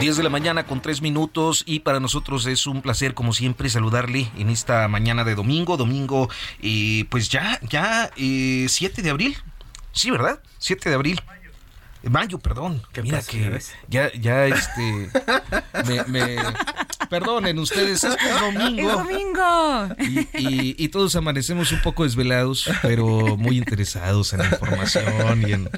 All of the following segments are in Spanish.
Diez de la mañana con tres minutos y para nosotros es un placer como siempre saludarle en esta mañana de domingo, domingo eh, pues ya, ya eh, 7 de abril, sí, ¿verdad? 7 de abril. Mayo, perdón. Mira que ya, ya, este, me, me, perdonen ustedes, es que es domingo. ¡Es domingo! Y, y, y, todos amanecemos un poco desvelados, pero muy interesados en la información y en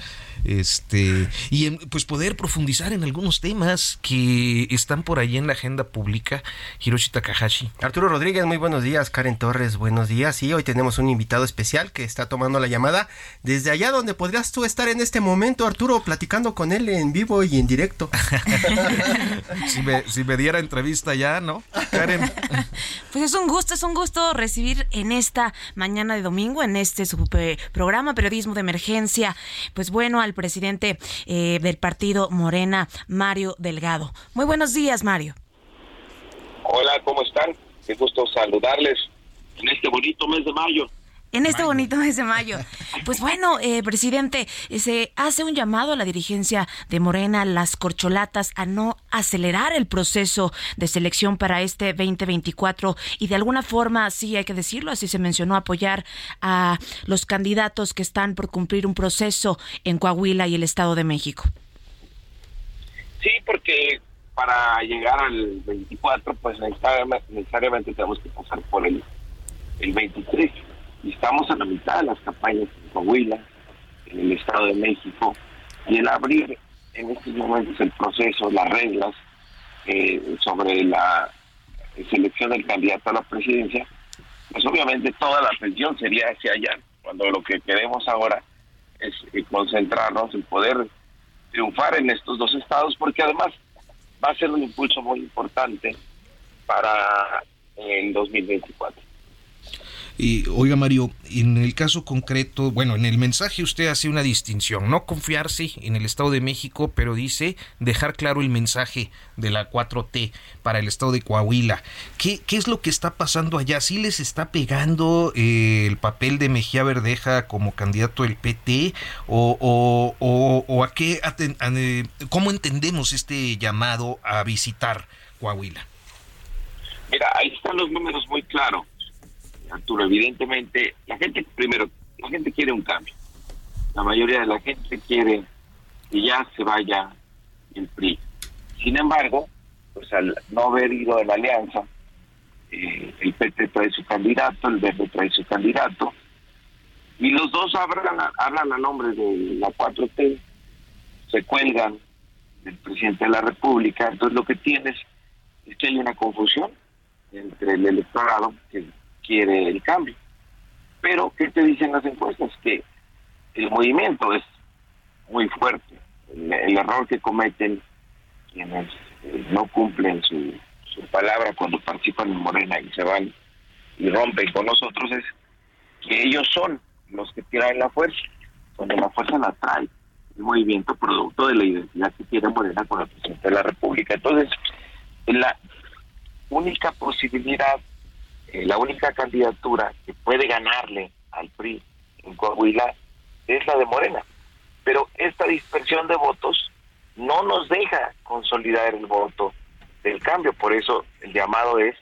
este y en, pues poder profundizar en algunos temas que están por ahí en la agenda pública. Hiroshi Takahashi. Arturo Rodríguez, muy buenos días. Karen Torres, buenos días. Y hoy tenemos un invitado especial que está tomando la llamada desde allá donde podrías tú estar en este momento, Arturo, platicando con él en vivo y en directo. si, me, si me diera entrevista ya, ¿no? Karen. Pues es un gusto, es un gusto recibir en esta mañana de domingo, en este su programa Periodismo de Emergencia, pues bueno, al presidente eh, del partido Morena, Mario Delgado. Muy buenos días, Mario. Hola, ¿cómo están? Qué gusto saludarles en este bonito mes de mayo en este bonito mes de mayo. Pues bueno, eh, presidente, se hace un llamado a la dirigencia de Morena, las corcholatas, a no acelerar el proceso de selección para este 2024 y de alguna forma, sí hay que decirlo, así se mencionó, apoyar a los candidatos que están por cumplir un proceso en Coahuila y el Estado de México. Sí, porque para llegar al 24, pues necesariamente, tenemos que pasar por el, el 23 y estamos a la mitad de las campañas en Coahuila, en el Estado de México, y el abrir en estos momentos el proceso, las reglas eh, sobre la selección del candidato a la presidencia, pues obviamente toda la atención sería hacia allá, cuando lo que queremos ahora es eh, concentrarnos en poder triunfar en estos dos estados, porque además va a ser un impulso muy importante para el 2024. Oiga, Mario, en el caso concreto, bueno, en el mensaje usted hace una distinción, no confiarse en el Estado de México, pero dice dejar claro el mensaje de la 4T para el Estado de Coahuila. ¿Qué, qué es lo que está pasando allá? ¿Sí les está pegando eh, el papel de Mejía Verdeja como candidato del PT? ¿O, o, o, a qué, cómo entendemos este llamado a visitar Coahuila? Mira, ahí están los números muy claros Arturo, evidentemente, la gente, primero, la gente quiere un cambio. La mayoría de la gente quiere que ya se vaya el PRI. Sin embargo, pues al no haber ido de la alianza, eh, el PT trae su candidato, el Verde trae su candidato, y los dos hablan, hablan a nombre de la 4T, se cuelgan del presidente de la República, entonces lo que tienes es que hay una confusión entre el electorado, que quiere el cambio. Pero, ¿qué te dicen las encuestas? Que el movimiento es muy fuerte. El, error que cometen quienes eh, no cumplen su, palabra cuando participan en Morena y se van y rompen con nosotros es que ellos son los que tiran la fuerza, cuando la fuerza la trae el movimiento producto de la identidad que tiene Morena con el presidente de la República. Entonces, la única posibilidad la única candidatura que puede ganarle al PRI en Coahuila es la de Morena. Pero esta dispersión de votos no nos deja consolidar el voto del cambio. Por eso el llamado es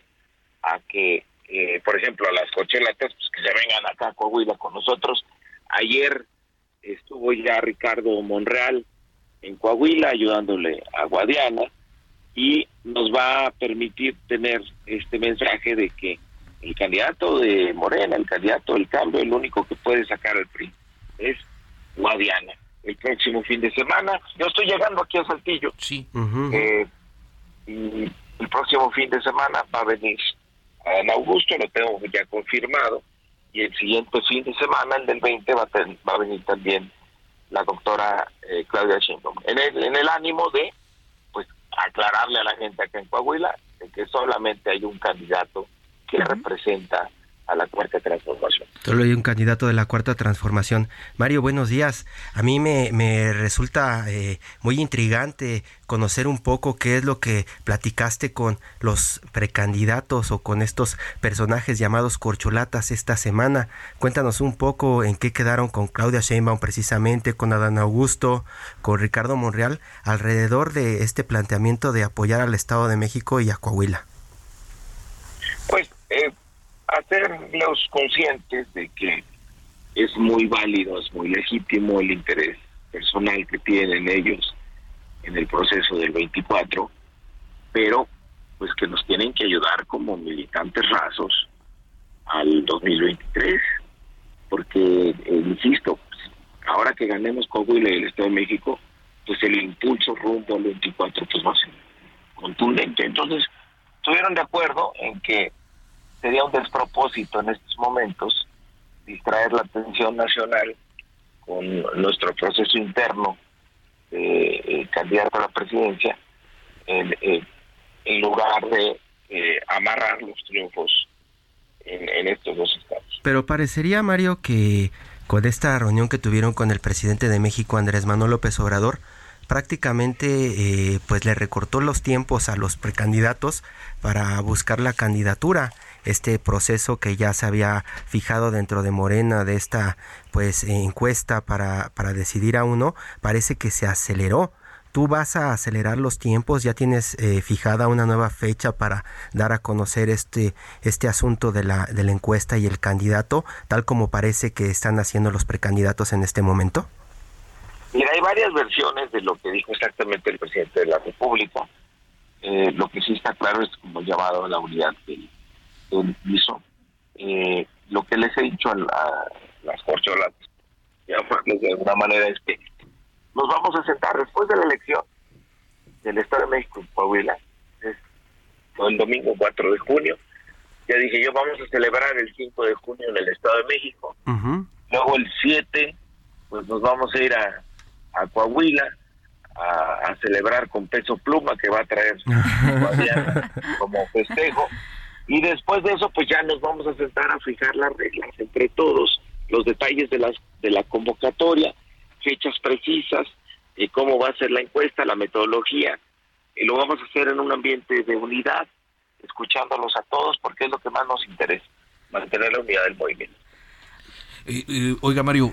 a que, eh, por ejemplo, a las cochelatas, pues que se vengan acá a Coahuila con nosotros. Ayer estuvo ya Ricardo Monreal en Coahuila ayudándole a Guadiana y nos va a permitir tener este mensaje de que el candidato de Morena, el candidato del cambio, el único que puede sacar al PRI es Guadiana. El próximo fin de semana, yo estoy llegando aquí a Saltillo. Sí. Eh, y el próximo fin de semana va a venir a Augusto, lo tengo ya confirmado, y el siguiente fin de semana, el del 20, va a, va a venir también la doctora eh, Claudia Sheinbaum, en el, en el ánimo de pues aclararle a la gente acá en Coahuila de que solamente hay un candidato que representa a la cuarta transformación. Solo hay un candidato de la cuarta transformación. Mario, buenos días. A mí me, me resulta eh, muy intrigante conocer un poco qué es lo que platicaste con los precandidatos o con estos personajes llamados corcholatas esta semana. Cuéntanos un poco en qué quedaron con Claudia Sheinbaum precisamente, con Adán Augusto, con Ricardo Monreal, alrededor de este planteamiento de apoyar al Estado de México y a Coahuila. Pues eh, hacerlos conscientes de que es muy válido, es muy legítimo el interés personal que tienen ellos en el proceso del 24, pero pues que nos tienen que ayudar como militantes rasos al 2023, porque, eh, insisto, ahora que ganemos Coahuila y el Estado de México, pues el impulso rumbo al 24 pues va a ser contundente. Entonces, estuvieron de acuerdo en que sería un despropósito en estos momentos distraer la atención nacional con nuestro proceso interno de eh, candidato a la presidencia en, en lugar de eh, amarrar los triunfos en, en estos dos estados. Pero parecería, Mario, que con esta reunión que tuvieron con el presidente de México, Andrés Manuel López Obrador, prácticamente eh, pues le recortó los tiempos a los precandidatos para buscar la candidatura este proceso que ya se había fijado dentro de Morena de esta pues encuesta para, para decidir a uno parece que se aceleró tú vas a acelerar los tiempos, ya tienes eh, fijada una nueva fecha para dar a conocer este, este asunto de la, de la encuesta y el candidato, tal como parece que están haciendo los precandidatos en este momento? Mira, hay varias versiones de lo que dijo exactamente el presidente de la República. Eh, lo que sí está claro es como llamado a la unidad del, hizo. Eh, lo que les he dicho a, las corcholas, de alguna manera, es que nos vamos a sentar después de la elección del Estado de México en Coahuila, es el domingo 4 de junio. Ya dije yo, vamos a celebrar el 5 de junio en el Estado de México. Luego el 7, pues nos vamos a ir a, a Coahuila a, celebrar con peso pluma que va a traer como festejo. Y después de eso, pues ya nos vamos a sentar a fijar las reglas entre todos, los detalles de, las, de la convocatoria, fechas precisas, y cómo va a ser la encuesta, la metodología. Y lo vamos a hacer en un ambiente de unidad, escuchándolos a todos, porque es lo que más nos interesa, mantener la unidad del movimiento. Eh, oiga Mario,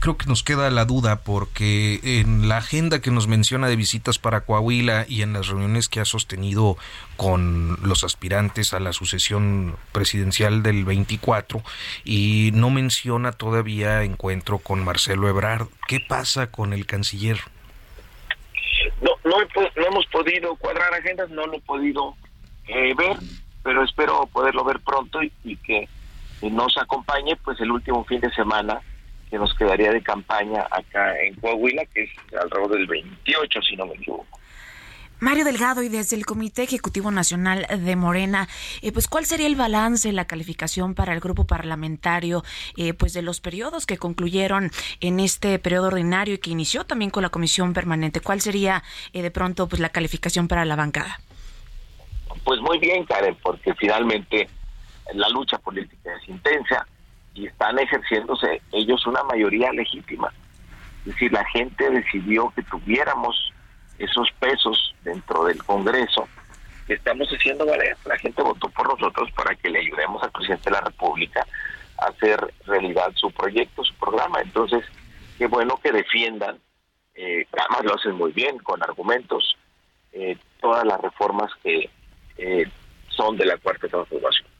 creo que nos queda la duda porque en la agenda que nos menciona de visitas para Coahuila y en las reuniones que ha sostenido con los aspirantes a la sucesión presidencial del 24 y no menciona todavía encuentro con Marcelo Ebrard. ¿Qué pasa con el canciller? No, no, hemos podido cuadrar agendas, no lo he podido eh, ver, pero espero poderlo ver pronto y que nos acompañe pues el último fin de semana que nos quedaría de campaña acá en Coahuila, que es alrededor del 28, si no me equivoco. Mario Delgado y desde el Comité Ejecutivo Nacional de Morena, eh, pues cuál sería el balance, la calificación para el grupo parlamentario, eh, pues de los periodos que concluyeron en este periodo ordinario y que inició también con la comisión permanente. ¿Cuál sería eh, de pronto pues la calificación para la bancada? Pues muy bien, Karen, porque finalmente la lucha política es intensa y están ejerciéndose ellos una mayoría legítima. Es decir, la gente decidió que tuviéramos esos pesos dentro del Congreso estamos haciendo valer. La gente votó por nosotros para que le ayudemos al presidente de la República a hacer realidad su proyecto, su programa. Entonces, qué bueno que defiendan, eh, además lo hacen muy bien, con argumentos, eh, todas las reformas que eh, son de la cuarta transformación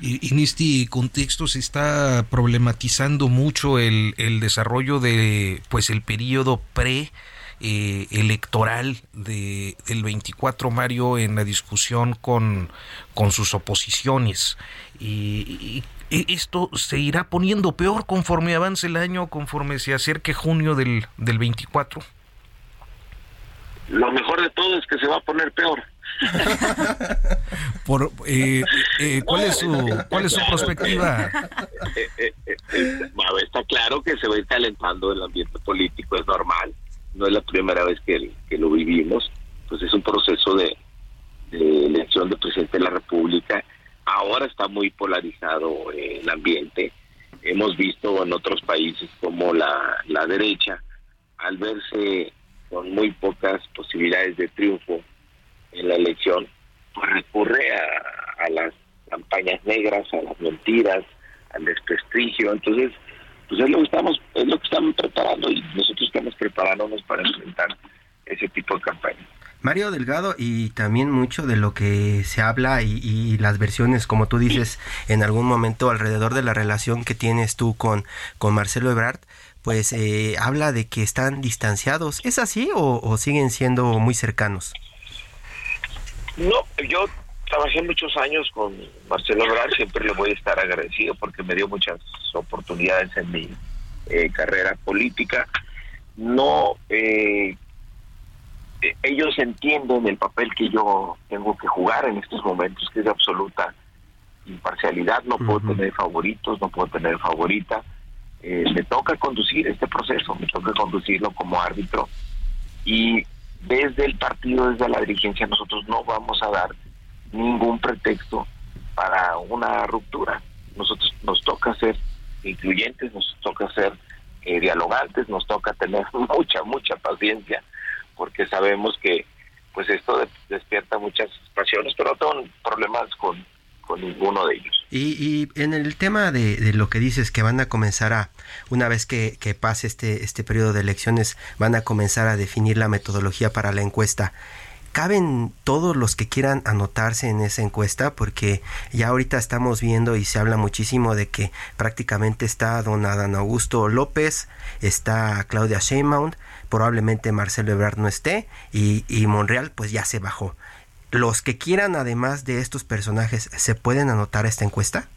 en este contexto se está problematizando mucho el, el desarrollo de pues el periodo pre eh, electoral de, del 24, Mario, en la discusión con, con sus oposiciones. Y, esto se irá poniendo peor conforme avance el año, conforme se acerque junio del, del 24. Lo mejor de todo es que se va a poner peor. Por, eh, eh, ¿cuál, es su, ¿Cuál es su perspectiva? Está claro que se va a ir calentando el ambiente político, es normal. No es la primera vez que, lo vivimos. Pues es un proceso de, elección de presidente de la República. Ahora está muy polarizado el ambiente. Hemos visto en otros países como la, la derecha, al verse con muy pocas posibilidades de triunfo en la elección, pues recurre a, las campañas negras, a las mentiras, al desprestigio. Entonces, pues es lo que estamos, es lo que estamos preparando y nosotros estamos preparándonos para enfrentar ese tipo de campaña. Mario Delgado, y también mucho de lo que se habla y, las versiones, como tú dices, en algún momento alrededor de la relación que tienes tú con, con Marcelo Ebrard, pues eh, habla de que están distanciados. ¿Es así o siguen siendo muy cercanos? No, yo trabajé muchos años con Marcelo Ebrard, siempre le voy a estar agradecido porque me dio muchas oportunidades en mi eh, carrera política. No, eh, eh, ellos entienden el papel que yo tengo que jugar en estos momentos, que es de absoluta imparcialidad. No puedo tener favoritos, no puedo tener favorita. me toca conducir este proceso, me toca conducirlo como árbitro. Y desde el partido, desde la dirigencia, nosotros no vamos a dar ningún pretexto para una ruptura. Nosotros nos toca ser incluyentes, nos toca ser eh, dialogantes, nos toca tener mucha, mucha paciencia, porque sabemos que pues esto despierta muchas pasiones, pero no tengo problemas con con ninguno de ellos. Y, en el tema de, lo que dices, que van a comenzar a, una vez que, pase este, este periodo de elecciones, van a comenzar a definir la metodología para la encuesta. ¿Caben todos los que quieran anotarse en esa encuesta? Porque ya ahorita estamos viendo y se habla muchísimo de que prácticamente está don Adán Augusto López, está Claudia Sheinbaum, probablemente Marcelo Ebrard no esté y, y Monreal pues ya se bajó los que quieran, además de estos personajes, ¿se pueden anotar a esta encuesta?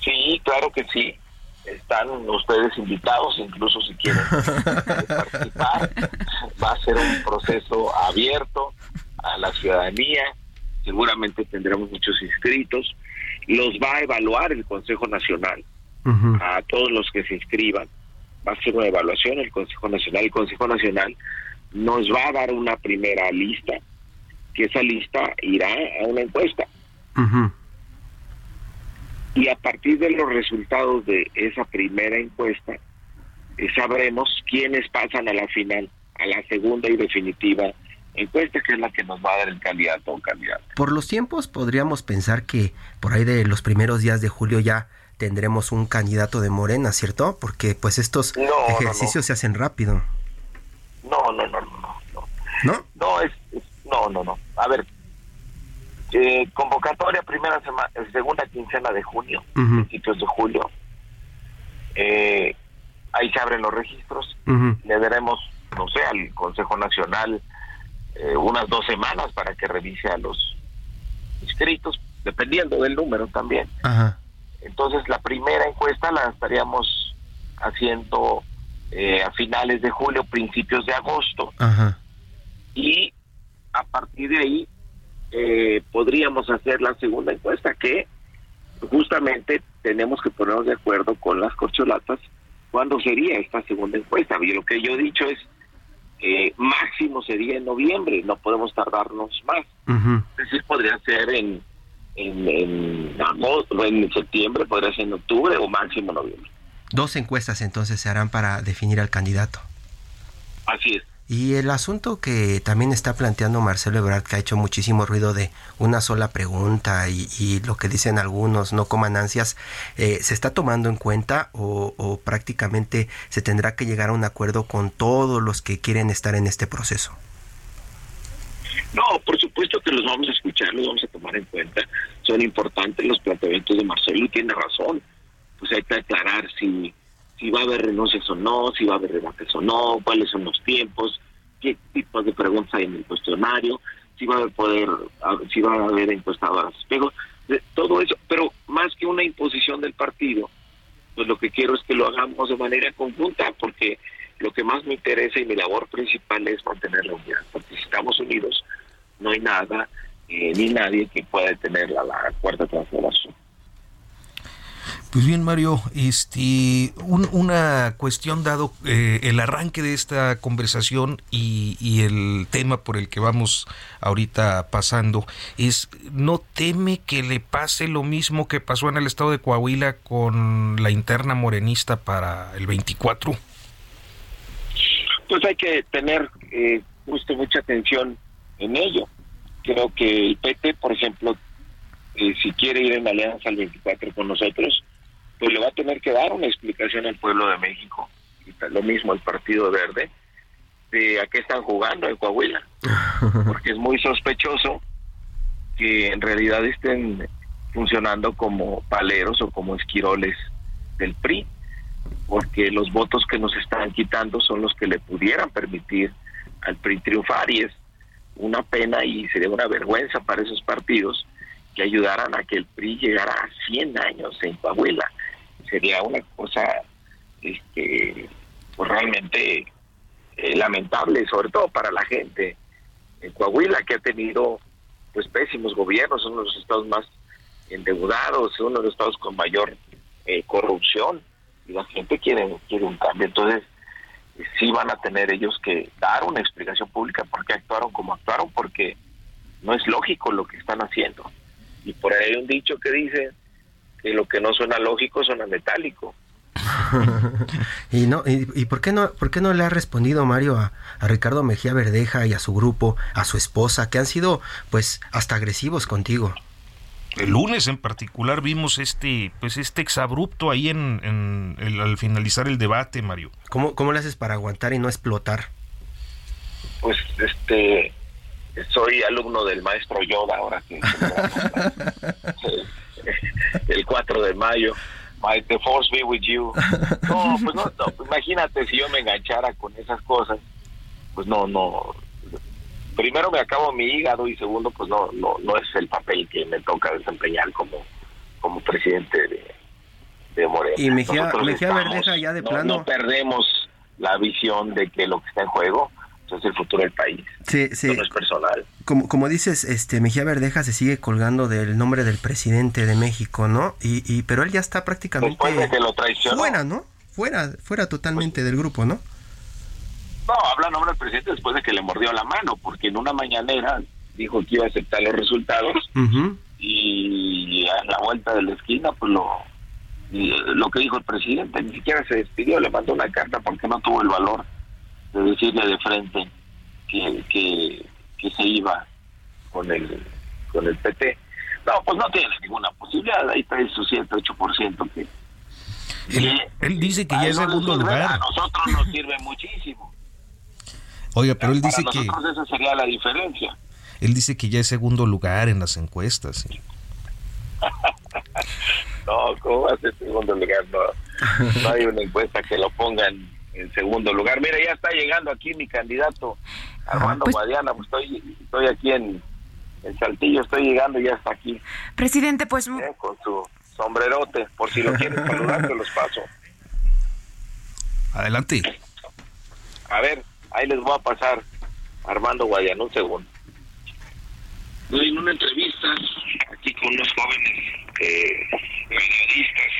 Sí, claro que sí. Están ustedes invitados, incluso si quieren participar. Va a ser un proceso abierto a la ciudadanía. Seguramente tendremos muchos inscritos. Los va a evaluar el Consejo Nacional a todos los que se inscriban. Va a ser una evaluación el Consejo Nacional. El Consejo Nacional nos va a dar una primera lista que esa lista irá a una encuesta. Y a partir de los resultados de esa primera encuesta, eh, sabremos quiénes pasan a la final, a la segunda y definitiva encuesta, que es la que nos va a dar el candidato o candidato. Por los tiempos, podríamos pensar que por ahí de los primeros días de julio ya tendremos un candidato de Morena, ¿cierto? Porque pues estos ejercicios se hacen rápido. No, no, no, no, no. ¿No? No, es no, no, no. A ver, eh, convocatoria primera semana, eh, segunda quincena de junio, principios de julio. Eh, ahí se abren los registros. Le daremos, no sé, al Consejo Nacional unas dos semanas para que revise a los inscritos, dependiendo del número también. Entonces, la primera encuesta la estaríamos haciendo a finales de julio, principios de agosto. Y a partir de ahí eh, podríamos hacer la segunda encuesta, que justamente tenemos que ponernos de acuerdo con las corcholatas cuándo sería esta segunda encuesta. Y lo que yo he dicho es, eh, máximo sería en noviembre, no podemos tardarnos más. Es decir, podría ser en, en, en agosto, en septiembre, podría ser en octubre o máximo noviembre. Dos encuestas entonces se harán para definir al candidato. Así es. Y el asunto que también está planteando Marcelo Ebrard, que ha hecho muchísimo ruido de una sola pregunta y, lo que dicen algunos, no coman ansias, eh, ¿se está tomando en cuenta o, prácticamente se tendrá que llegar a un acuerdo con todos los que quieren estar en este proceso? No, por supuesto que los vamos a escuchar, los vamos a tomar en cuenta. Son importantes los planteamientos de Marcelo y tiene razón. Pues hay que aclarar si si va a haber renuncias o no, si va a haber debates o no, cuáles son los tiempos. qué tipos de preguntas hay en el cuestionario, si va a poder, si va a haber encuestadoras espejos, todo eso, pero más que una imposición del partido, pues lo que quiero es que lo hagamos de manera conjunta, porque lo que más me interesa y mi labor principal es mantener la unidad, porque si estamos unidos, no hay nada eh, ni nadie que pueda detener la, la cuarta transformación. Pues bien, Mario, este, una cuestión dado eh, el arranque de esta conversación y, el tema por el que vamos ahorita pasando es, ¿no teme que le pase lo mismo que pasó en el estado de Coahuila con la interna morenista para el 24? Pues hay que tener eh, justo mucha atención en ello. Creo que el PT, por ejemplo, eh, si quiere ir en alianza al 24 con nosotros, pues le va a tener que dar una explicación al pueblo de México. Lo mismo el Partido Verde, de a qué están jugando en Coahuila. Porque es muy sospechoso que en realidad estén funcionando como paleros o como esquiroles del PRI, porque los votos que nos están quitando son los que le pudieran permitir al PRI triunfar y es una pena y sería una vergüenza para esos partidos que ayudaran a que el PRI llegara a 100 años en Coahuila sería una cosa este pues realmente eh, lamentable sobre todo para la gente. En Coahuila que ha tenido pues pésimos gobiernos uno de los estados más endeudados uno de los estados con mayor eh, corrupción y la gente quiere quiere un cambio. Entonces sí van a tener ellos que dar una explicación pública por qué actuaron como actuaron porque no es lógico lo que están haciendo. Y por ahí hay un dicho que dice y lo que no suena lógico suena metálico. y no y, por qué no por qué no le ha respondido Mario a, Ricardo Mejía Verdeja y a su grupo a su esposa que han sido pues hasta agresivos contigo el lunes en particular vimos este pues este exabrupto ahí en, al finalizar el debate Mario. Cómo cómo le haces para aguantar y no explotar pues este soy alumno del maestro Yoda ahora que el 4 de mayo. My, the force be with you. No, pues no, imagínate si yo me enganchara con esas cosas, pues no, no. Primero me acabo mi hígado y segundo, pues no, no, no es el papel que me toca desempeñar como, como presidente de, de Morena. Y Mejía, Mejía Verdeja ya de plano. No perdemos la visión de que lo que está en juego es el futuro del país. Sí, sí. no es personal. Como, como dices, este Mejía Verdeja se sigue colgando del nombre del presidente de México, ¿no? Y, y pero él ya está prácticamente fuera, ¿no? Fuera, fuera totalmente pues del grupo, ¿no? No, habla nombre del presidente después de que le mordió la mano, porque en una mañanera dijo que iba a aceptar los resultados y a la vuelta de la esquina, pues lo, lo que dijo el presidente, ni siquiera se despidió, le mandó una carta porque no tuvo el valor de decirle de frente que, que, se iba con el con el PT. No, pues no tiene ninguna posibilidad, ahí está su 7, 8% que... Él, él dice que ya es segundo lugar. A nosotros nos sirve muchísimo. Oiga, pero él dice que... esa sería la diferencia. Él dice que ya es segundo lugar en las encuestas. no, ¿cómo va a ser segundo lugar? No, no hay una encuesta que lo pongan en segundo lugar. Mira, ya está llegando aquí mi candidato, Armando pues, Guadiana, pues estoy, estoy aquí en, en Saltillo, estoy llegando y ya está aquí. Presidente, pues... Eh, con su sombrerote, por si lo quieren saludar, te los paso. Adelante. A ver, ahí les voy a pasar Armando Guadiana, un segundo. Estoy en una entrevista aquí con unos jóvenes eh, periodistas,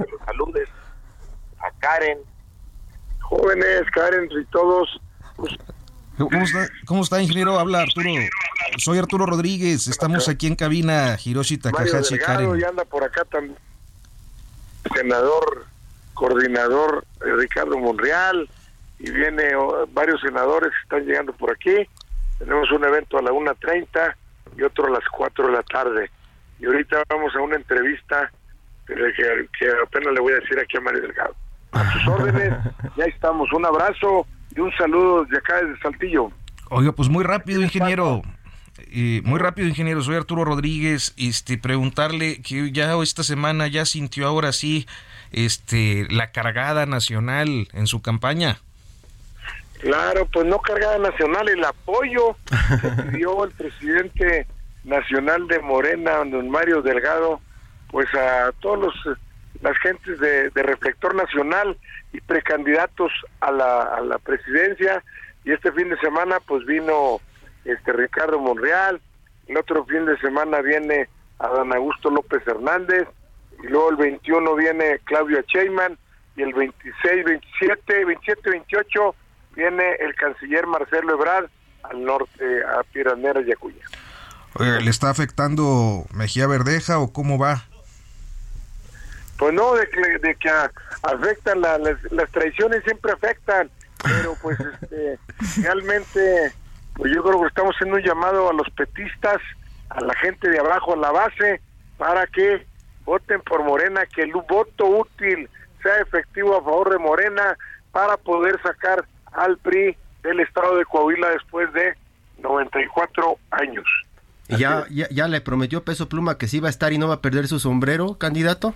los saludes a Karen. Jóvenes, Karen y todos. ¿Cómo está, ingeniero? Habla Arturo. Soy Arturo Rodríguez. Estamos aquí en cabina, Hiroshi Takahashi Karen. Y anda por acá también. Senador, coordinador eh, Ricardo Monreal. Y viene varios senadores que están llegando por aquí. Tenemos un evento a la 1.30 y otro a las 4 de la tarde. Y ahorita vamos a una entrevista que, que apenas le voy a decir aquí a Mario Delgado a sus órdenes. Ya estamos. Un abrazo y un saludo desde acá, desde Saltillo. Oiga, pues muy rápido, ingeniero. Eh, muy rápido, ingeniero. Soy Arturo Rodríguez. Este, preguntarle que ya esta semana ya sintió ahora sí este, la cargada nacional en su campaña. Claro, pues no cargada nacional, el apoyo que dio el presidente nacional de Morena, don Mario Delgado, pues a todos los las gentes de, Reflector Nacional y precandidatos a la, a la presidencia y este fin de semana pues vino este Ricardo Monreal, el otro fin de semana viene Adán Augusto López Hernández y luego el 21 viene Claudia Sheinman y el 26, 27, 27, 28 viene el canciller Marcelo Ebrard al norte, a Piranera y Acuña. ¿Le está afectando Mejía Verdeja o cómo va? Pues no, de que, de que afectan, las, las traiciones siempre afectan, pero pues este, realmente, pues yo creo que estamos haciendo un llamado a los petistas, a la gente de abajo, a la base, para que voten por Morena, que el voto útil sea efectivo a favor de Morena para poder sacar al PRI del estado de Coahuila después de 94 años. ¿Ya, ya, ya le prometió Peso Pluma que sí va a estar y no va a perder su sombrero, candidato?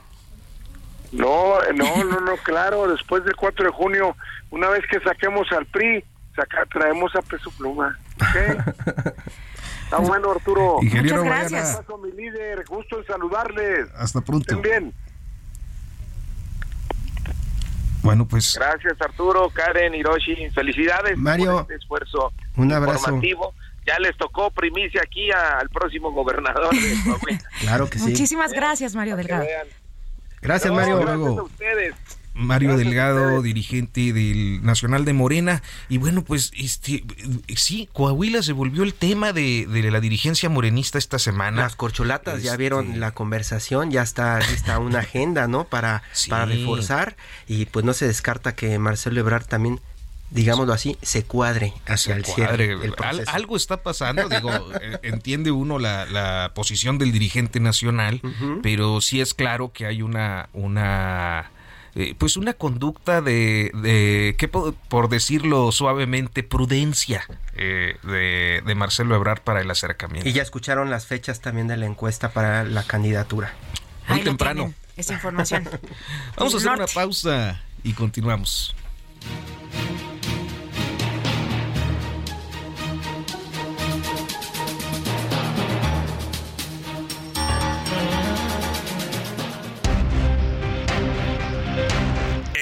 No, no, no, no, claro, después del 4 de junio, una vez que saquemos al PRI, saca, traemos a Peso Pluma. Está bueno, Arturo. Muchas gracias. Paso, mi líder, gusto en saludarles. Hasta pronto. Estén bien. Bueno, pues. Gracias, Arturo, Karen, Hiroshi. Felicidades Mario, por este esfuerzo un abrazo. informativo. Ya les tocó primicia aquí al próximo gobernador de Claro que sí. Muchísimas gracias, Mario Delgado. Gracias, Mario. Gracias a ustedes. Mario Delgado, dirigente del Nacional de Morena. Y bueno, pues este sí, Coahuila se volvió el tema de, la dirigencia morenista esta semana. Las corcholatas, ya vieron este, la conversación, ya está lista una agenda, ¿no? Para, para reforzar. Y pues no se descarta que Marcelo Ebrard también digámoslo así, se cuadre hacia el cierre. algo está pasando, digo, eh, entiende uno la, posición del dirigente nacional, pero sí es claro que hay una, una eh, pues una conducta de, de ¿qué por decirlo suavemente, prudencia eh, de, de, Marcelo Ebrard para el acercamiento. Y ya escucharon las fechas también de la encuesta para la candidatura. Muy temprano. Esa información. Vamos a hacer una pausa y continuamos.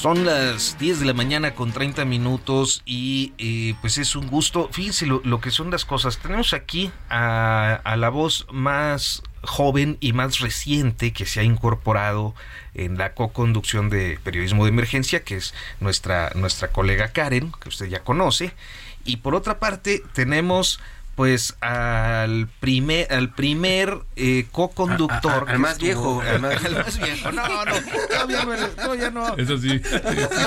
Son las 10 de la mañana con 30 minutos y eh, pues es un gusto. Fíjense lo, que son las cosas. Tenemos aquí a, la voz más joven y más reciente que se ha incorporado en la co-conducción de periodismo de emergencia, que es nuestra, nuestra colega Karen, que usted ya conoce. Y por otra parte tenemos pues al primer al primer eh, co-conductor al más viejo al más, viejo. No no todavía no, todavía no. Eso sí.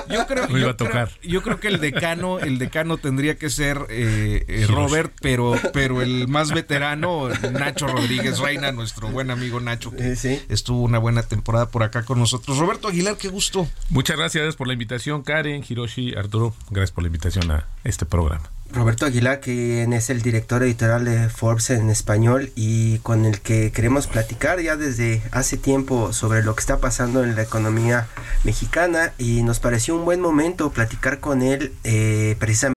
Yo creo iba a tocar. yo creo que el decano el decano tendría que ser eh, eh, Robert pero pero el más veterano Nacho Rodríguez Reina nuestro buen amigo Nacho que estuvo una buena temporada por acá con nosotros. Roberto Aguilar qué gusto. Muchas gracias por la invitación Karen Hiroshi Arturo gracias por la invitación a este programa Roberto Aguilar, quien es el director editorial de Forbes en español y con el que queremos platicar ya desde hace tiempo sobre lo que está pasando en la economía mexicana y nos pareció un buen momento platicar con él eh, precisamente.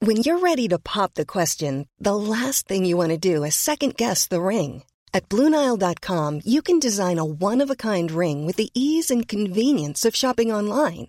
When you're ready to pop the question, the last thing you want to do is second guess the ring. At BlueNile.com, you can design a one-of-a-kind ring with the ease and convenience of shopping online.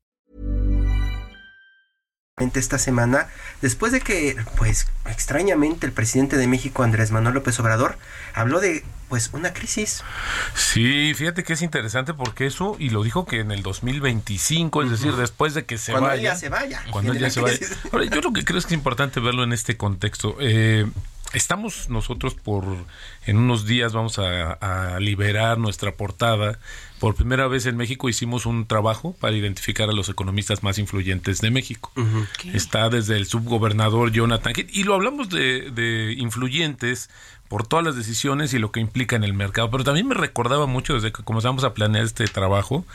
Esta semana después de que pues extrañamente el presidente de México Andrés Manuel López Obrador habló de pues una crisis. Sí, fíjate que es interesante porque eso y lo dijo que en el 2025, es decir, después de que se cuando vaya. Ella se vaya. Cuando ella se vaya. Ahora, yo lo que creo es que es importante verlo en este contexto. Eh, estamos nosotros por en unos días vamos a, a, liberar nuestra portada. Por primera vez en México hicimos un trabajo para identificar a los economistas más influyentes de México. Uh -huh. Está desde el subgobernador Jonathan y lo hablamos de, de, influyentes por todas las decisiones y lo que implica en el mercado. Pero también me recordaba mucho desde que comenzamos a planear este trabajo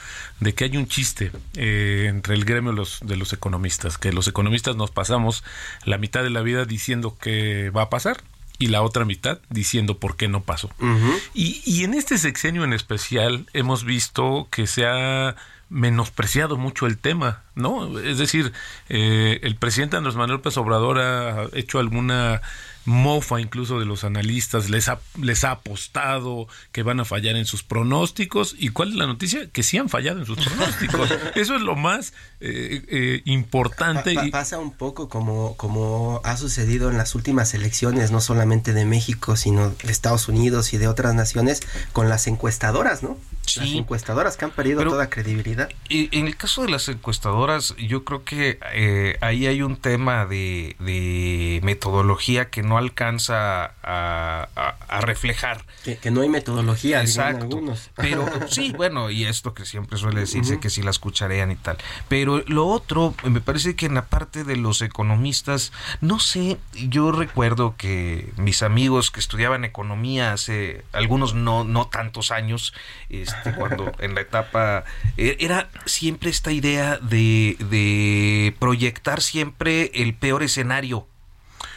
de que hay un chiste eh, entre el gremio de los, de los economistas, que los economistas nos pasamos la mitad de la vida diciendo que va a pasar y la otra mitad diciendo por qué no pasó. Uh -huh. y, y en este sexenio en especial hemos visto que se ha menospreciado mucho el tema, ¿no? Es decir, eh, el presidente Andrés Manuel López Obrador ha hecho alguna mofa incluso de los analistas, les ha, les ha apostado que van a fallar en sus pronósticos. ¿Y cuál es la noticia? Que sí han fallado en sus pronósticos. Eso es lo más eh, eh, importante. Pa, pa, pasa un poco como, como ha sucedido en las últimas elecciones, no solamente de México, sino de Estados Unidos y de otras naciones, con las encuestadoras, ¿no? Sí, las encuestadoras que han perdido pero, toda credibilidad. En el caso de las encuestadoras, yo creo que eh, ahí hay un tema de, de, metodología que no alcanza a, a, a reflejar. Que, que, no hay metodología, Exacto. algunos. Pero sí, bueno, y esto que siempre suele decirse, uh -huh. que si las cucharean y tal. Pero lo otro, me parece que en la parte de los economistas, no sé, yo recuerdo que mis amigos que estudiaban economía hace algunos no, no tantos años, este, cuando en la etapa era siempre esta idea de, de proyectar siempre el peor escenario.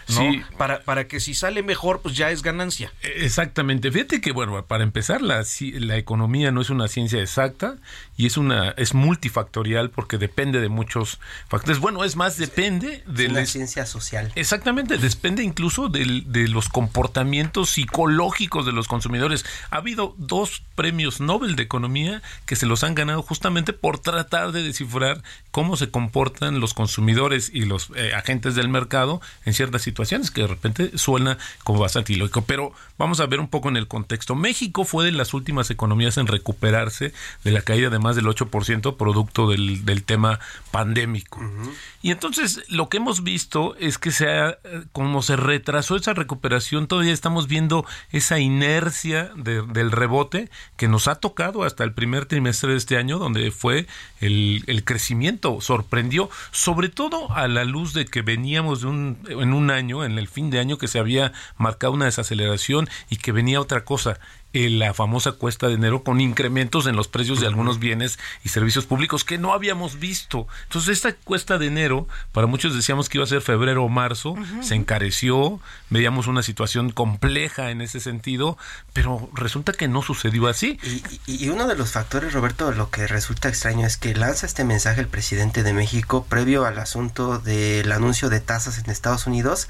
¿no? Sí. Para, para que si sale mejor, pues ya es ganancia. Exactamente. Fíjate que, bueno, para empezar, la, la economía no es una ciencia exacta y es una es multifactorial porque depende de muchos factores. Bueno, es más, depende de la ciencia social. Exactamente, depende incluso de, de, los comportamientos psicológicos de los consumidores. Ha habido dos premios Nobel de Economía que se los han ganado justamente por tratar de descifrar cómo se comportan los consumidores y los eh, agentes del mercado en ciertas situaciones situaciones que de repente suena como bastante ilógico. Pero vamos a ver un poco en el contexto. México fue de las últimas economías en recuperarse de la caída de más del 8% producto del, del tema pandémico. Uh -huh. Y entonces lo que hemos visto es que se ha, como se retrasó esa recuperación, todavía estamos viendo esa inercia de, del rebote que nos ha tocado hasta el primer trimestre de este año, donde fue el, el crecimiento, sorprendió, sobre todo a la luz de que veníamos de un, en un año en el fin de año, que se había marcado una desaceleración y que venía otra cosa, la famosa cuesta de enero con incrementos en los precios de algunos bienes y servicios públicos que no habíamos visto. Entonces esta cuesta de enero, para muchos decíamos que iba a ser febrero o marzo, uh -huh. se encareció, veíamos una situación compleja en ese sentido, pero resulta que no sucedió así. Y, y uno de los factores, Roberto, lo que resulta extraño es que lanza este mensaje el presidente de México previo al asunto del anuncio de tasas en Estados Unidos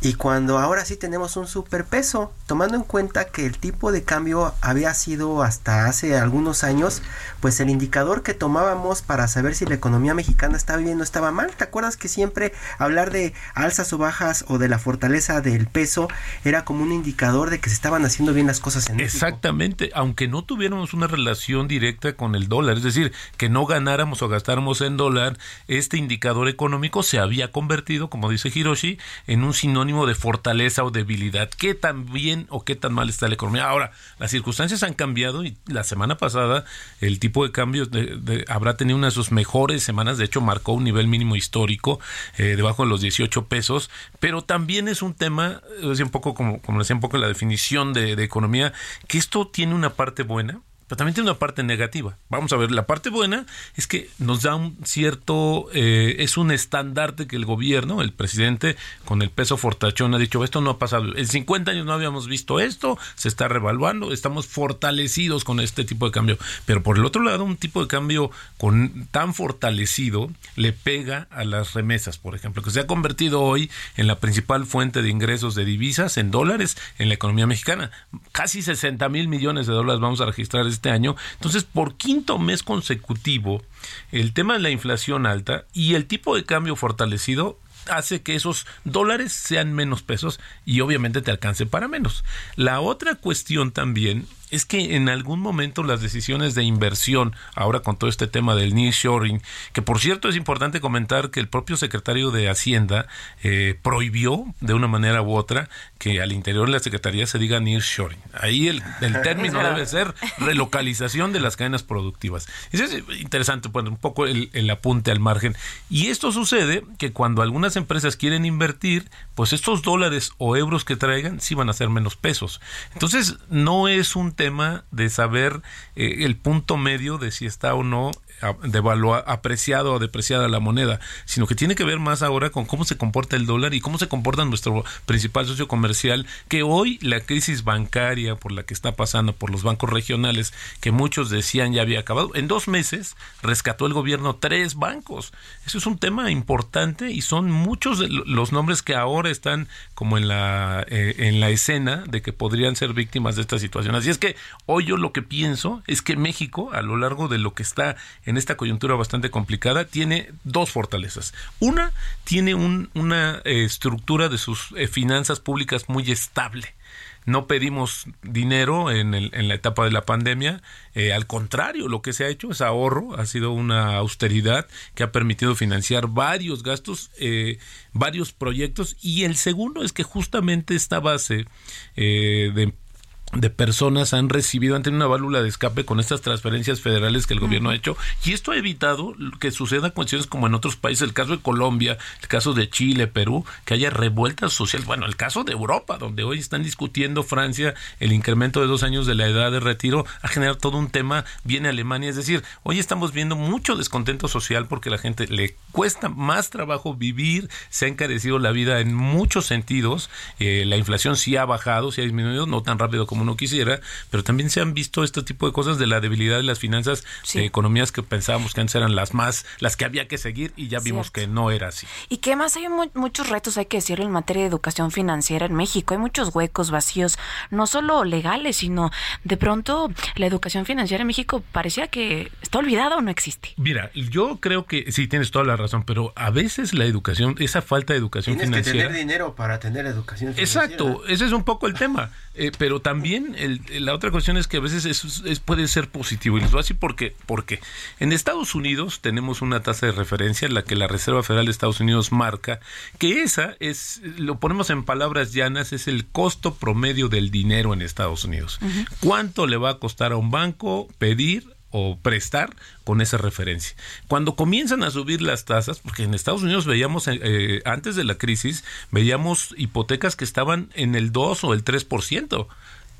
y cuando ahora sí tenemos un superpeso, tomando en cuenta que el tipo de cambio había sido hasta hace algunos años, pues el indicador que tomábamos para saber si la economía mexicana estaba bien o estaba mal. ¿Te acuerdas que siempre hablar de alzas o bajas o de la fortaleza del peso era como un indicador de que se estaban haciendo bien las cosas en México? Exactamente, aunque no tuviéramos una relación directa con el dólar, es decir, que no ganáramos o gastáramos en dólar, este indicador económico se había convertido, como dice Hiroshi, en un sinónimo de fortaleza o debilidad. ¿Qué tan bien o qué tan mal está la economía? Ahora, las circunstancias han cambiado y la semana pasada el tipo de cambio de, de, habrá tenido una de sus mejores semanas. De hecho, marcó un nivel mínimo histórico eh, debajo de los 18 pesos. Pero también es un tema, es un poco como, como decía un poco la definición de, de economía, que esto tiene una parte buena pero también tiene una parte negativa. Vamos a ver, la parte buena es que nos da un cierto, eh, es un estandarte que el gobierno, el presidente, con el peso fortachón ha dicho, esto no ha pasado, en 50 años no habíamos visto esto, se está revaluando, estamos fortalecidos con este tipo de cambio. Pero por el otro lado, un tipo de cambio con, tan fortalecido le pega a las remesas, por ejemplo, que se ha convertido hoy en la principal fuente de ingresos de divisas en dólares en la economía mexicana. Casi 60 mil millones de dólares vamos a registrar este este año. Entonces, por quinto mes consecutivo, el tema de la inflación alta y el tipo de cambio fortalecido hace que esos dólares sean menos pesos y obviamente te alcance para menos. La otra cuestión también es que en algún momento las decisiones de inversión, ahora con todo este tema del nearshoring, que por cierto es importante comentar que el propio secretario de Hacienda eh, prohibió de una manera u otra que al interior de la Secretaría se diga nearshoring. Ahí el, el término debe ser relocalización de las cadenas productivas. Eso es interesante, bueno, un poco el, el apunte al margen. Y esto sucede que cuando algunas empresas quieren invertir, pues estos dólares o euros que traigan sí van a ser menos pesos. Entonces, no es un tema de saber eh, el punto medio de si está o no devaluar, apreciado o depreciada la moneda, sino que tiene que ver más ahora con cómo se comporta el dólar y cómo se comporta nuestro principal socio comercial, que hoy la crisis bancaria por la que está pasando por los bancos regionales, que muchos decían ya había acabado, en dos meses rescató el gobierno tres bancos. Eso es un tema importante y son muchos los nombres que ahora están como en la, eh, en la escena de que podrían ser víctimas de esta situación. Así es que hoy yo lo que pienso es que México, a lo largo de lo que está esta coyuntura bastante complicada, tiene dos fortalezas. Una, tiene una eh, estructura de sus eh, finanzas públicas muy estable no pedimos dinero en, en, la etapa de la pandemia, eh, al contrario, lo que se ha hecho es ahorro, ha sido una austeridad que ha permitido financiar varios gastos, varios proyectos, y el segundo es que justamente esta base de de personas han recibido, han tenido una válvula de escape con estas transferencias federales que el gobierno ha hecho y esto ha evitado que sucedan cuestiones como en otros países, el caso de Colombia, el caso de Chile, Perú, que haya revueltas sociales, bueno, el caso de Europa, donde hoy están discutiendo Francia el incremento de dos años de la edad de retiro, ha generado todo un tema, viene Alemania, es decir, hoy estamos viendo mucho descontento social porque la gente le cuesta más trabajo vivir, se ha encarecido la vida en muchos sentidos, eh, la inflación sí ha bajado, sí ha disminuido, no tan rápido como no quisiera, pero también se han visto este tipo de cosas de la debilidad de las finanzas de economías que pensábamos que antes eran las más, las que había que seguir y ya vimos que no era así. Y que más hay muchos retos, hay que decirlo, en materia de educación financiera en México. Hay muchos huecos vacíos, no solo legales, sino de pronto la educación financiera en México parecía que está olvidada o no existe. Mira, yo creo que sí tienes toda la razón, pero a veces la educación, esa falta de educación Tienes financiera. que tener dinero para tener educación financiera. Exacto, ese es un poco el tema. Eh, pero también la otra cuestión es que a veces es, puede ser positivo. Y les voy a decir por qué. Porque en Estados Unidos tenemos una tasa de referencia en la que la Reserva Federal de Estados Unidos marca que esa es, lo ponemos en palabras llanas, es el costo promedio del dinero en Estados Unidos. ¿Cuánto le va a costar a un banco pedir o prestar con esa referencia. Cuando comienzan a subir las tasas, porque en Estados Unidos veíamos, eh, eh, antes de la crisis, veíamos hipotecas que estaban en el 2 o el 3%,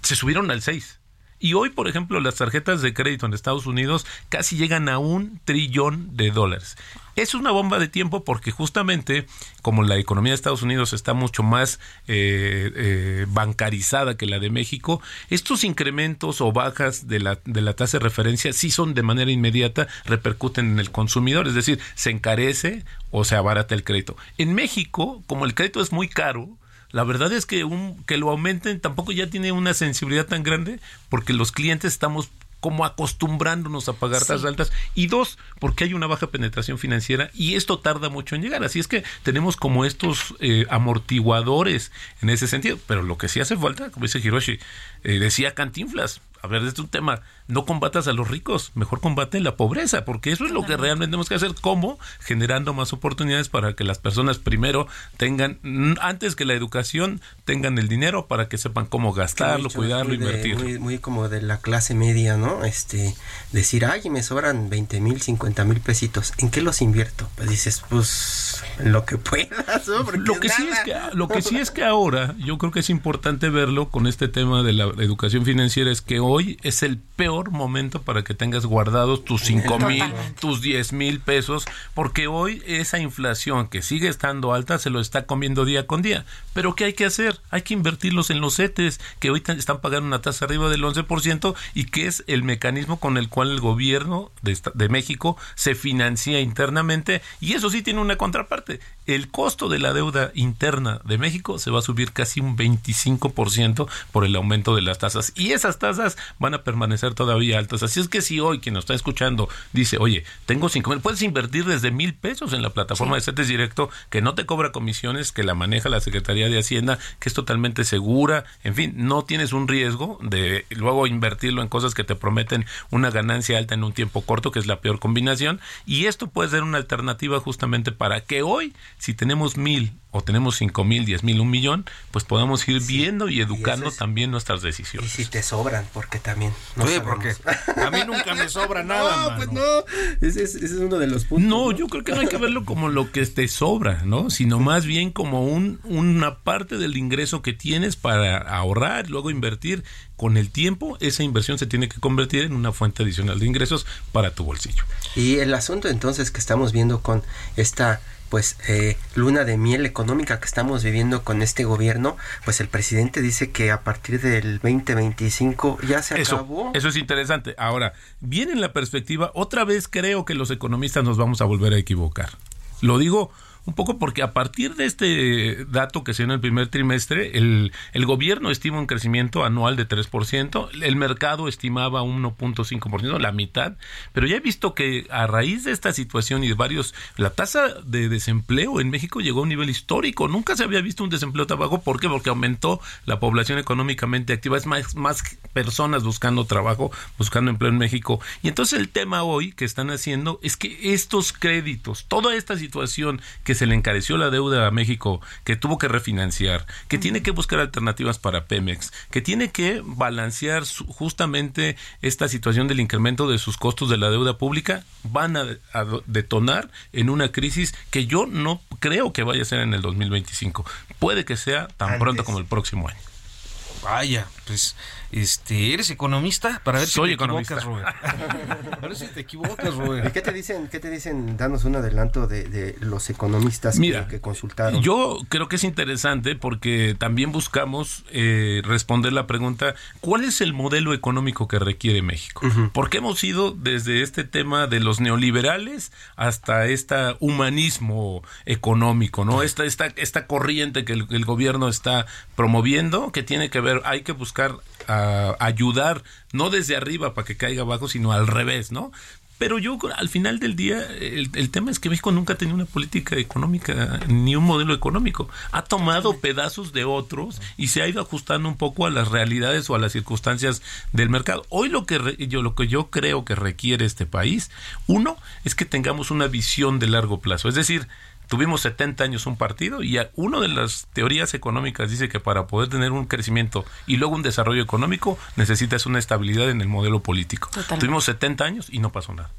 se subieron al 6%. Y hoy, por ejemplo, las tarjetas de crédito en Estados Unidos casi llegan a un trillón de dólares. Es una bomba de tiempo porque justamente como la economía de Estados Unidos está mucho más eh, eh, bancarizada que la de México, estos incrementos o bajas de la, de la tasa de referencia sí son de manera inmediata, repercuten en el consumidor, es decir, se encarece o se abarata el crédito. En México, como el crédito es muy caro, la verdad es que un, que lo aumenten tampoco ya tiene una sensibilidad tan grande porque los clientes estamos como acostumbrándonos a pagar tasas altas y dos, porque hay una baja penetración financiera y esto tarda mucho en llegar. Así es que tenemos como estos eh, amortiguadores en ese sentido. Pero lo que sí hace falta, como dice Hiroshi, eh, decía Cantinflas, a ver, este es un tema, no combatas a los ricos, mejor combate la pobreza, porque eso es lo que realmente tenemos que hacer, ¿cómo? Generando más oportunidades para que las personas primero tengan, antes que la educación, tengan el dinero para que sepan cómo gastarlo, cuidarlo, invertirlo. Muy, como de la clase media, ¿no? Este, decir, ay, me sobran 20 mil, 50 mil pesitos, ¿en qué los invierto? Pues dices, pues, en lo que puedas, Lo que, sí es que, lo que sí es que ahora, yo creo que es importante verlo con este tema de la educación financiera, es que hoy es el peor momento para que tengas guardados tus cinco mil, tus diez mil pesos, porque hoy esa inflación que sigue estando alta se lo está comiendo día con día. Pero ¿qué hay que hacer? Hay que invertirlos en los CETES, que hoy están pagando una tasa arriba del 11% y que es el mecanismo con el cual el gobierno de, de México se financia internamente. Y eso sí tiene una contraparte. El costo de la deuda interna de México se va a subir casi un 25% por el aumento de las tasas. Y esas tasas van a permanecer todavía altas. Así es que si hoy quien nos está escuchando dice, oye, tengo cinco mil, puedes invertir desde mil pesos en la plataforma de CETES Directo, que no te cobra comisiones, que la maneja la Secretaría de Hacienda, que es totalmente segura, en fin, no tienes un riesgo de luego invertirlo en cosas que te prometen una ganancia alta en un tiempo corto, que es la peor combinación, y esto puede ser una alternativa justamente para que hoy, si tenemos mil o tenemos cinco mil, diez mil, un millón, pues podamos ir viendo y educando también nuestras decisiones. Y si te sobran, porque también. No porque a mí nunca me sobra nada. No, pues no. Ese es, uno de los puntos. No, yo creo que no hay que verlo como lo que te sobra, ¿no? Sino más bien como un, una parte del ingreso que tienes para ahorrar, luego invertir. Con el tiempo, esa inversión se tiene que convertir en una fuente adicional de ingresos para tu bolsillo. Y el asunto entonces que estamos viendo con esta pues eh, luna de miel económica que estamos viviendo con este gobierno, pues el presidente dice que a partir del 2025 ya se acabó. Eso es interesante. Ahora, viene en la perspectiva, otra vez creo que los economistas nos vamos a volver a equivocar. Lo digo un poco porque a partir de este dato que se dio en el primer trimestre, el, el gobierno estima un crecimiento anual de 3%, el mercado estimaba 1.5%, la mitad, pero ya he visto que a raíz de esta situación y de varios, la tasa de desempleo en México llegó a un nivel histórico, nunca se había visto un desempleo tan bajo, ¿por qué? Porque aumentó la población económicamente activa, es más, más personas buscando trabajo, buscando empleo en México, y entonces el tema hoy que están haciendo es que estos créditos, toda esta situación que se le encareció la deuda a México, que tuvo que refinanciar, que tiene que buscar alternativas para Pemex, que tiene que balancear justamente esta situación del incremento de sus costos de la deuda pública, van a, detonar en una crisis que yo no creo que vaya a ser en el 2025. Puede que sea tan pronto como el próximo año. Vaya, pues este, ¿eres economista? Para ver si te equivocas, Robert. A ver si te equivocas, Robert. ¿Y qué te dicen? ¿Qué te dicen? Danos un adelanto de, los economistas que, consultaron. Yo creo que es interesante porque también buscamos eh, responder la pregunta, ¿cuál es el modelo económico que requiere México? Porque hemos ido desde este tema de los neoliberales hasta este humanismo económico, ¿no? Esta, esta, esta corriente que el, el gobierno está promoviendo, que tiene que ver, hay que buscar a ayudar, no desde arriba para que caiga abajo, sino al revés, ¿no? Pero yo al final del día, el, tema es que México nunca ha tenido una política económica ni un modelo económico. Ha tomado pedazos de otros y se ha ido ajustando un poco a las realidades o a las circunstancias del mercado. Hoy lo que yo lo que yo creo que requiere este país, uno, es que tengamos una visión de largo plazo. Es decir, tuvimos 70 años un partido y una de las teorías económicas dice que para poder tener un crecimiento y luego un desarrollo económico necesitas una estabilidad en el modelo político. Tuvimos 70 años y no pasó nada.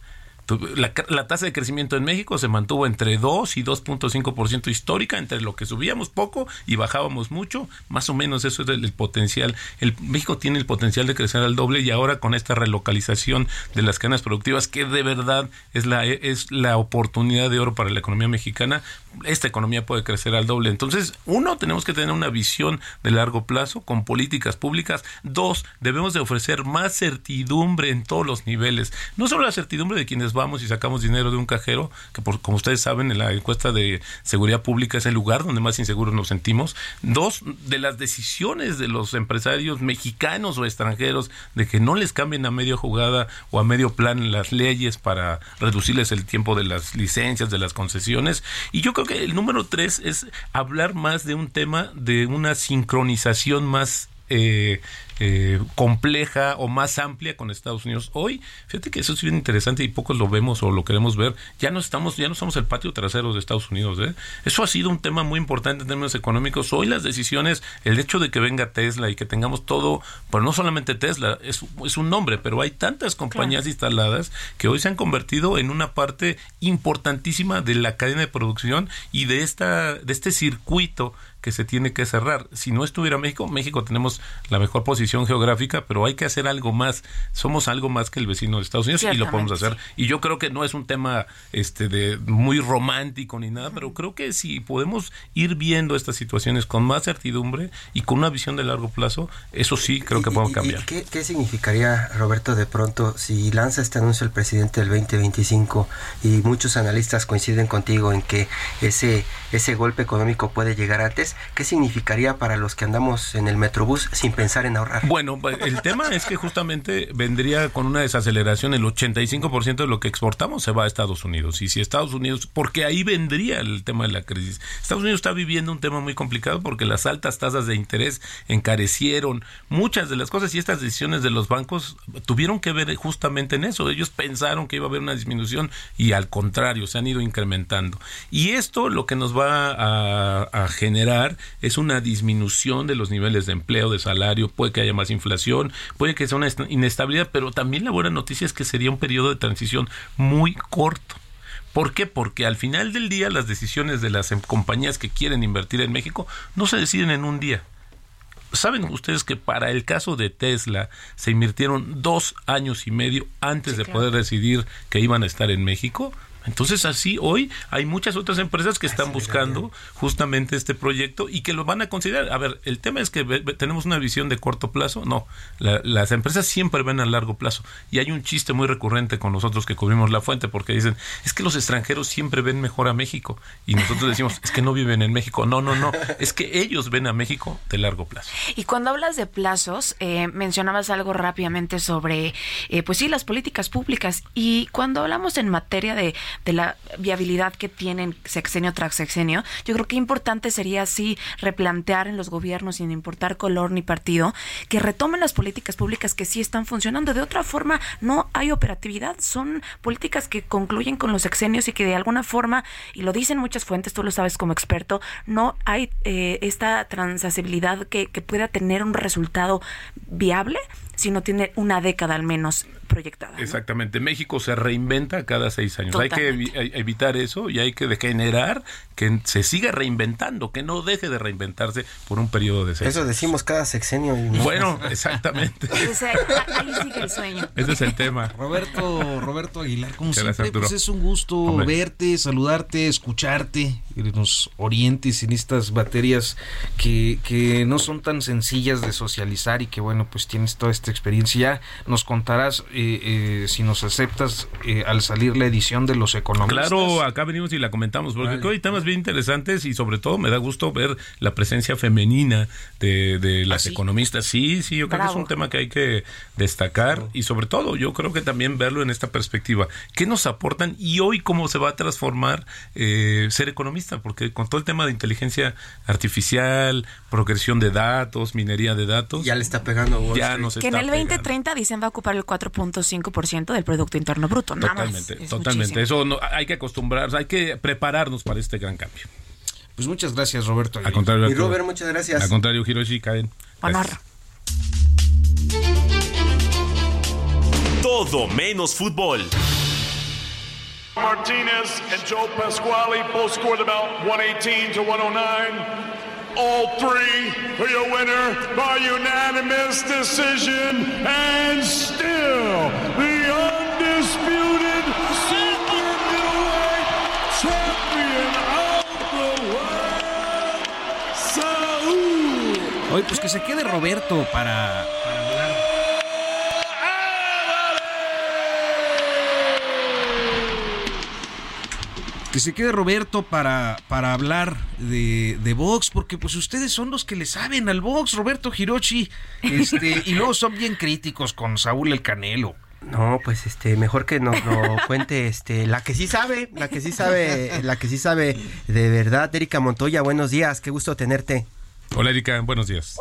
La, la, tasa de crecimiento en México se mantuvo entre 2 y 2.5% histórica, entre lo que subíamos poco y bajábamos mucho, más o menos eso es el, potencial. El, México tiene el potencial de crecer al doble y ahora con esta relocalización de las cadenas productivas, que de verdad es la, es la oportunidad de oro para la economía mexicana, esta economía puede crecer al doble. Entonces, uno, tenemos que tener una visión de largo plazo con políticas públicas. Dos, debemos de ofrecer más certidumbre en todos los niveles. No solo la certidumbre de quienes vamos y sacamos dinero de un cajero, que por, como ustedes saben, en la encuesta de seguridad pública es el lugar donde más inseguros nos sentimos. Dos, de las decisiones de los empresarios mexicanos o extranjeros de que no les cambien a medio jugada o a medio plan las leyes para reducirles el tiempo de las licencias, de las concesiones. Y yo creo que el número tres es hablar más de un tema de una sincronización más eh, eh, compleja o más amplia con Estados Unidos. Hoy, fíjate que eso es bien interesante y pocos lo vemos o lo queremos ver. Ya no estamos, ya no somos el patio trasero de Estados Unidos. ¿eh? Eso ha sido un tema muy importante en términos económicos. Hoy las decisiones, el hecho de que venga Tesla y que tengamos todo, pero no solamente Tesla, es, es un nombre, pero hay tantas compañías instaladas que hoy se han convertido en una parte importantísima de la cadena de producción y de esta, de este circuito que se tiene que cerrar. Si no estuviera México, México tenemos la mejor posición geográfica, pero hay que hacer algo más. Somos algo más que el vecino de Estados Unidos y lo podemos hacer. Y yo creo que no es un tema este de muy romántico ni nada, pero creo que si podemos ir viendo estas situaciones con más certidumbre y con una visión de largo plazo, eso sí creo que podemos cambiar. ¿qué, ¿Qué significaría, Roberto, de pronto si lanza este anuncio el presidente del 2025 y muchos analistas coinciden contigo en que ese ese golpe económico puede llegar antes? ¿Qué significaría para los que andamos en el Metrobús sin pensar en ahorrar? Bueno, pues, el tema es que justamente vendría con una desaceleración, el 85% de lo que exportamos se va a Estados Unidos. Y si Estados Unidos, porque ahí vendría el tema de la crisis. Estados Unidos está viviendo un tema muy complicado porque las altas tasas de interés encarecieron muchas de las cosas y estas decisiones de los bancos tuvieron que ver justamente en eso. Ellos pensaron que iba a haber una disminución y al contrario, se han ido incrementando. Y esto lo que nos va a generar es una disminución de los niveles de empleo, de salario, puede que haya más inflación, puede que sea una inestabilidad, pero también la buena noticia es que sería un periodo de transición muy corto. ¿Por qué? Porque al final del día las decisiones de las em, compañías que quieren invertir en México no se deciden en un día. ¿Saben ustedes que para el caso de Tesla se invirtieron dos años y medio antes de poder decidir que iban a estar en México? Entonces así hoy hay muchas otras empresas que están buscando justamente este proyecto y que lo van a considerar. A ver, el tema es que tenemos una visión de corto plazo. No, las empresas siempre ven a largo plazo. Y hay un chiste muy recurrente con nosotros que cubrimos la fuente porque dicen, es que los extranjeros siempre ven mejor a México. Y nosotros decimos, es que no viven en México. No, no, no, es que ellos ven a México de largo plazo. Y cuando hablas de plazos, eh, mencionabas algo rápidamente sobre, eh, pues sí, las políticas públicas. Y cuando hablamos en materia de de la viabilidad que tienen sexenio tras sexenio, yo creo que importante sería así replantear en los gobiernos, sin importar color ni partido, que retomen las políticas públicas que sí están funcionando. De otra forma, no hay operatividad. Son políticas que concluyen con los sexenios y que de alguna forma, y lo dicen muchas fuentes, tú lo sabes como experto, no hay eh, esta transasibilidad que, pueda tener un resultado viable si no tiene una década al menos proyectada. Exactamente. México se reinventa cada seis años. Que evitar eso y hay que generar que se siga reinventando, que no deje de reinventarse por un periodo de seis Eso decimos cada sexenio. Bueno, exactamente. ahí sigue el sueño. Ese es el tema. Roberto, Roberto Aguilar, como siempre, pues es un gusto verte, saludarte, escucharte, que nos orientes en estas baterías que, que no son tan sencillas de socializar y que bueno, pues tienes toda esta experiencia. Nos contarás eh, eh, si nos aceptas eh, al salir la edición de los economistas. Claro, acá venimos y la comentamos, porque hoy hay temas bien interesantes y sobre todo me da gusto ver la presencia femenina de, las ¿Ah, economistas. Sí, sí, yo creo que es un tema que hay que destacar y sobre todo yo creo que también verlo en esta perspectiva. ¿Qué nos aportan y hoy cómo se va a transformar ser economista? Porque con todo el tema de inteligencia artificial, progresión de datos, minería de datos. Ya le está pegando ya nos Que en el 2030 dicen va a ocupar el 4.5% del Producto Interno Bruto. totalmente, totalmente. Eso no, hay que acostumbrarnos, hay que prepararnos para este gran cambio. Pues muchas gracias, Roberto. Al contrario, y Robert, muchas gracias. Al contrario, Hiroshi, Kaden. Honor. Todo menos fútbol. Martinez and Joe Pasquale both scored about 118 to 109. All three for your winner by unanimous decision and still the undisputed Pues que se quede Roberto para, para que se quede Roberto para, para hablar de, de box, porque pues ustedes son los que le saben al box, Roberto Hiroshi, este, y luego son bien críticos con Saúl el Canelo. No, pues este, mejor que nos lo cuente este, la que sí sabe, la que sí sabe, la que sí sabe de verdad, Erika Montoya, buenos días, qué gusto tenerte. Hola Erika, buenos días.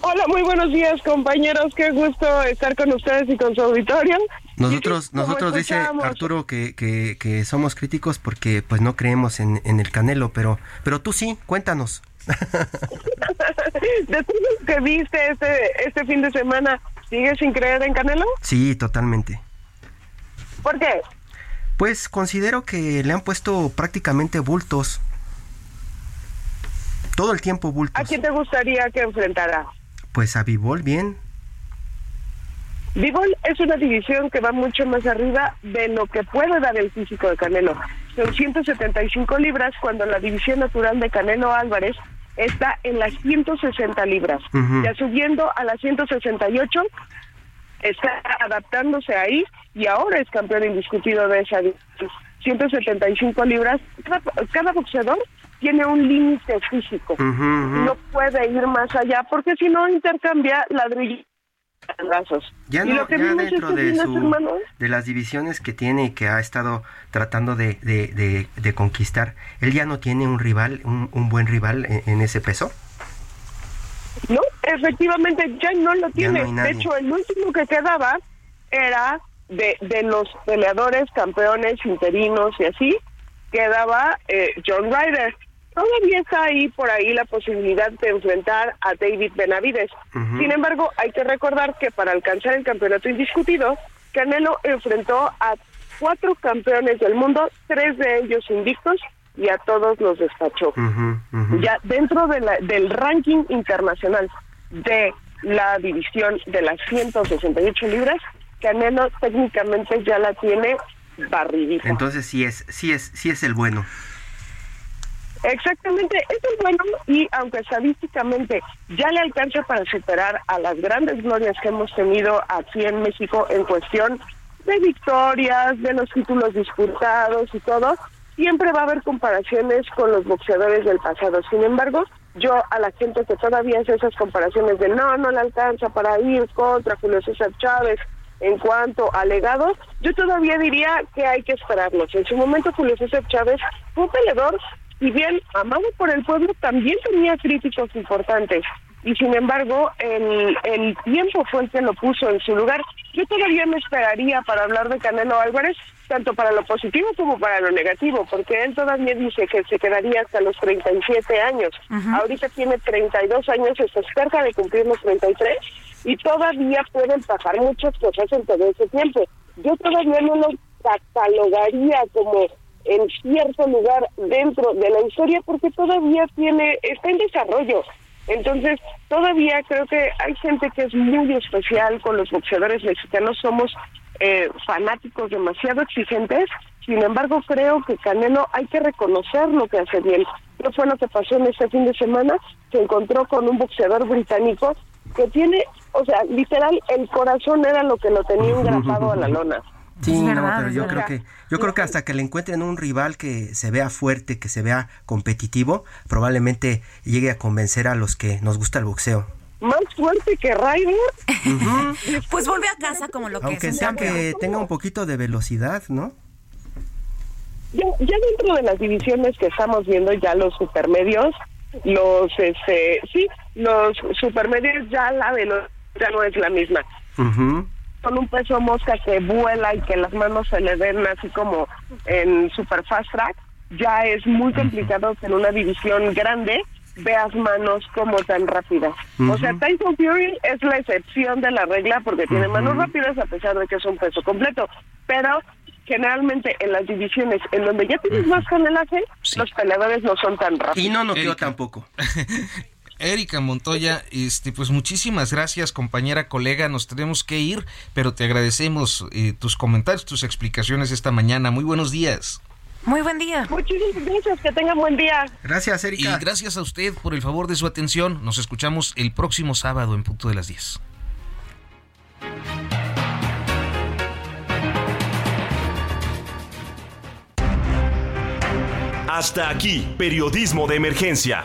Hola, muy buenos días compañeros, qué gusto estar con ustedes y con su auditorio. Nosotros, nosotros dice Arturo que, que, somos críticos porque pues no creemos en, el Canelo, pero, pero tú sí, cuéntanos. de todo lo que viste este, este fin de semana, ¿sigues sin creer en Canelo? Sí, totalmente. ¿Por qué? Pues considero que le han puesto prácticamente bultos. Todo el tiempo bultos. ¿A quién te gustaría que enfrentara? Pues a Vivol, bien. Vivol es una división que va mucho más arriba de lo que puede dar el físico de Canelo. Son 175 libras cuando la división natural de Canelo Álvarez está en las 160 libras. Ya subiendo a las 168, está adaptándose ahí y ahora es campeón indiscutido de esa división. 175 libras. Cada, cada boxeador tiene un límite físico. No puede ir más allá porque si no intercambia ladrillos ya, no, ya dentro este de, su, de las divisiones que tiene y que ha estado tratando de, de, conquistar, ¿él ya no tiene un rival, un, buen rival en, ese peso? No, efectivamente ya no lo tiene. de hecho, el último que quedaba era de, de los peleadores campeones interinos y así, quedaba eh, John Ryder todavía está ahí por ahí la posibilidad de enfrentar a David Benavides. Sin embargo, hay que recordar que para alcanzar el campeonato indiscutido, Canelo enfrentó a cuatro campeones del mundo, tres de ellos invictos, y a todos los despachó. Ya dentro de del ranking internacional de la división de las 168 libras, Canelo técnicamente ya la tiene barridita. Entonces sí es, sí es, sí es el bueno. Exactamente, es bueno y aunque estadísticamente ya le alcanza para superar a las grandes glorias que hemos tenido aquí en México en cuestión de victorias, de los títulos disputados y todo, siempre va a haber comparaciones con los boxeadores del pasado. Sin embargo, yo a la gente que todavía hace esas comparaciones de no, no le alcanza para ir contra Julio César Chávez en cuanto a legado, yo todavía diría que hay que esperarlos. En su momento Julio César Chávez fue un peleador si bien amado por el pueblo, también tenía críticos importantes. Y sin embargo, el, el tiempo fue el que lo puso en su lugar. Yo todavía me esperaría para hablar de Canelo Álvarez, tanto para lo positivo como para lo negativo, porque él todavía dice que se quedaría hasta los 37 años. Ahorita tiene 32 años, está cerca de cumplir los 33, y todavía pueden pasar muchas cosas en todo ese tiempo. Yo todavía no lo catalogaría como en cierto lugar dentro de la historia porque todavía tiene está en desarrollo. Entonces, todavía creo que hay gente que es muy especial con los boxeadores mexicanos, somos eh, fanáticos demasiado exigentes, sin embargo creo que Canelo hay que reconocer lo que hace bien. ¿Qué fue lo que pasó en este fin de semana? Se encontró con un boxeador británico que tiene, o sea, literal, el corazón era lo que lo tenía engrapado a la lona. Sí, no, pero yo creo que yo creo que hasta que le encuentren un rival que se vea fuerte, que se vea competitivo, probablemente llegue a convencer a los que nos gusta el boxeo. Más fuerte que Ryder. pues vuelve a casa como lo que Aunque sea que tenga un poquito de velocidad, ¿no? Ya, ya dentro de las divisiones que estamos viendo, ya los supermedios, los, este, sí, los supermedios ya la velocidad ya no es la misma con un peso mosca que vuela y que las manos se le ven así como en super fast track, ya es muy complicado que en una división grande veas manos como tan rápidas. O sea, Tyson Fury es la excepción de la regla porque tiene manos rápidas a pesar de que es un peso completo. Pero generalmente en las divisiones en donde ya tienes más canelaje, los peleadores no son tan rápidos. Y no no quiero tampoco. Erika Montoya, este, pues muchísimas gracias, compañera, colega. Nos tenemos que ir, pero te agradecemos eh, tus comentarios, tus explicaciones esta mañana. Muy buenos días. Muy buen día. Muchísimas gracias, que tengan buen día. Gracias, Erika. Y gracias a usted por el favor de su atención. Nos escuchamos el próximo sábado en punto de las 10. Hasta aquí, periodismo de emergencia